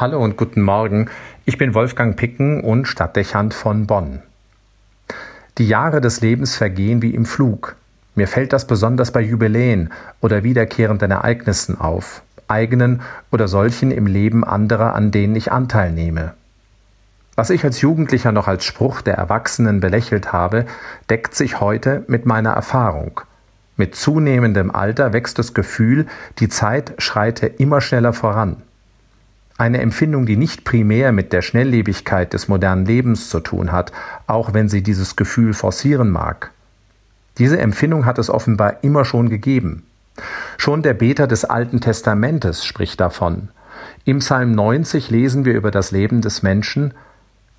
Hallo und guten Morgen. Ich bin Wolfgang Picken und Stadtdechant von Bonn. Die Jahre des Lebens vergehen wie im Flug. Mir fällt das besonders bei Jubiläen oder wiederkehrenden Ereignissen auf, eigenen oder solchen im Leben anderer, an denen ich Anteil nehme. Was ich als Jugendlicher noch als Spruch der Erwachsenen belächelt habe, deckt sich heute mit meiner Erfahrung. Mit zunehmendem Alter wächst das Gefühl, die Zeit schreite immer schneller voran. Eine Empfindung, die nicht primär mit der Schnelllebigkeit des modernen Lebens zu tun hat, auch wenn sie dieses Gefühl forcieren mag. Diese Empfindung hat es offenbar immer schon gegeben. Schon der Beter des Alten Testamentes spricht davon. Im Psalm 90 lesen wir über das Leben des Menschen,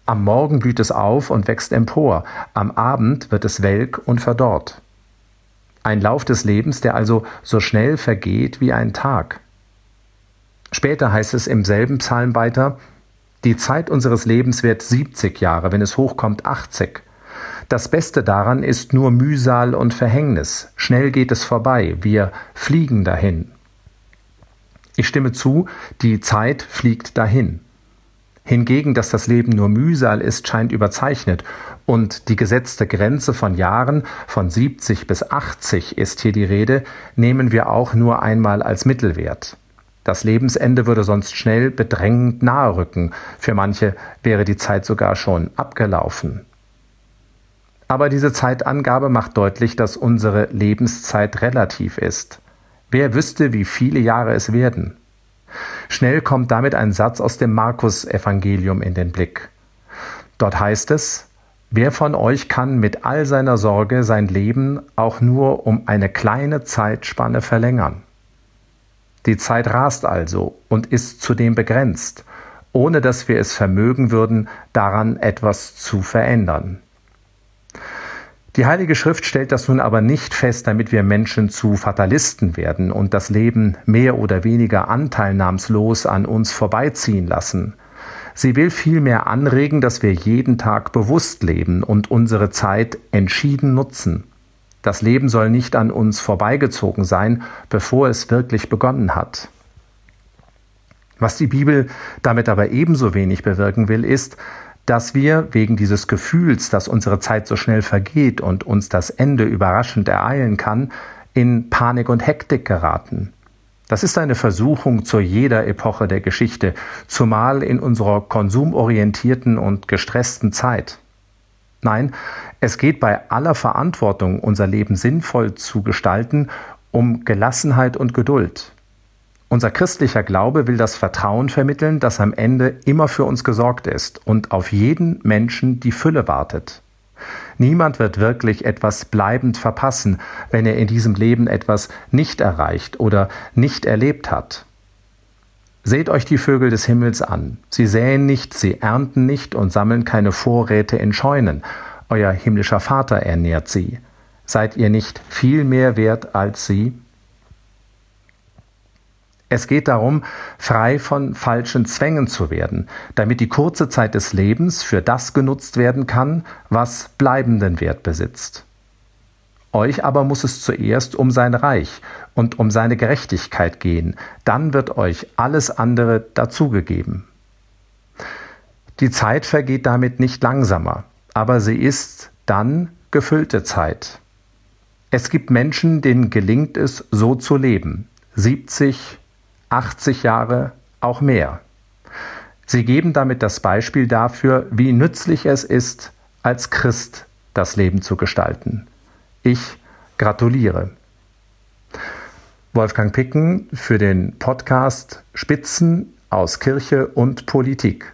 am Morgen blüht es auf und wächst empor, am Abend wird es welk und verdorrt. Ein Lauf des Lebens, der also so schnell vergeht wie ein Tag. Später heißt es im selben Psalm weiter, die Zeit unseres Lebens wird 70 Jahre, wenn es hochkommt 80. Das Beste daran ist nur Mühsal und Verhängnis. Schnell geht es vorbei, wir fliegen dahin. Ich stimme zu, die Zeit fliegt dahin. Hingegen, dass das Leben nur Mühsal ist, scheint überzeichnet, und die gesetzte Grenze von Jahren von 70 bis 80 ist hier die Rede, nehmen wir auch nur einmal als Mittelwert. Das Lebensende würde sonst schnell bedrängend nahe rücken. Für manche wäre die Zeit sogar schon abgelaufen. Aber diese Zeitangabe macht deutlich, dass unsere Lebenszeit relativ ist. Wer wüsste, wie viele Jahre es werden? Schnell kommt damit ein Satz aus dem Markus-Evangelium in den Blick. Dort heißt es, Wer von euch kann mit all seiner Sorge sein Leben auch nur um eine kleine Zeitspanne verlängern? Die Zeit rast also und ist zudem begrenzt, ohne dass wir es vermögen würden, daran etwas zu verändern. Die Heilige Schrift stellt das nun aber nicht fest, damit wir Menschen zu Fatalisten werden und das Leben mehr oder weniger anteilnahmslos an uns vorbeiziehen lassen. Sie will vielmehr anregen, dass wir jeden Tag bewusst leben und unsere Zeit entschieden nutzen. Das Leben soll nicht an uns vorbeigezogen sein, bevor es wirklich begonnen hat. Was die Bibel damit aber ebenso wenig bewirken will, ist, dass wir wegen dieses Gefühls, dass unsere Zeit so schnell vergeht und uns das Ende überraschend ereilen kann, in Panik und Hektik geraten. Das ist eine Versuchung zu jeder Epoche der Geschichte, zumal in unserer konsumorientierten und gestressten Zeit. Nein, es geht bei aller Verantwortung, unser Leben sinnvoll zu gestalten, um Gelassenheit und Geduld. Unser christlicher Glaube will das Vertrauen vermitteln, dass am Ende immer für uns gesorgt ist und auf jeden Menschen die Fülle wartet. Niemand wird wirklich etwas bleibend verpassen, wenn er in diesem Leben etwas nicht erreicht oder nicht erlebt hat. Seht euch die Vögel des Himmels an. Sie säen nicht, sie ernten nicht und sammeln keine Vorräte in Scheunen. Euer himmlischer Vater ernährt sie. Seid ihr nicht viel mehr wert als sie? Es geht darum, frei von falschen Zwängen zu werden, damit die kurze Zeit des Lebens für das genutzt werden kann, was bleibenden Wert besitzt. Euch aber muss es zuerst um sein Reich und um seine Gerechtigkeit gehen, dann wird euch alles andere dazugegeben. Die Zeit vergeht damit nicht langsamer, aber sie ist dann gefüllte Zeit. Es gibt Menschen, denen gelingt es, so zu leben, 70, 80 Jahre, auch mehr. Sie geben damit das Beispiel dafür, wie nützlich es ist, als Christ das Leben zu gestalten. Ich gratuliere. Wolfgang Picken für den Podcast Spitzen aus Kirche und Politik.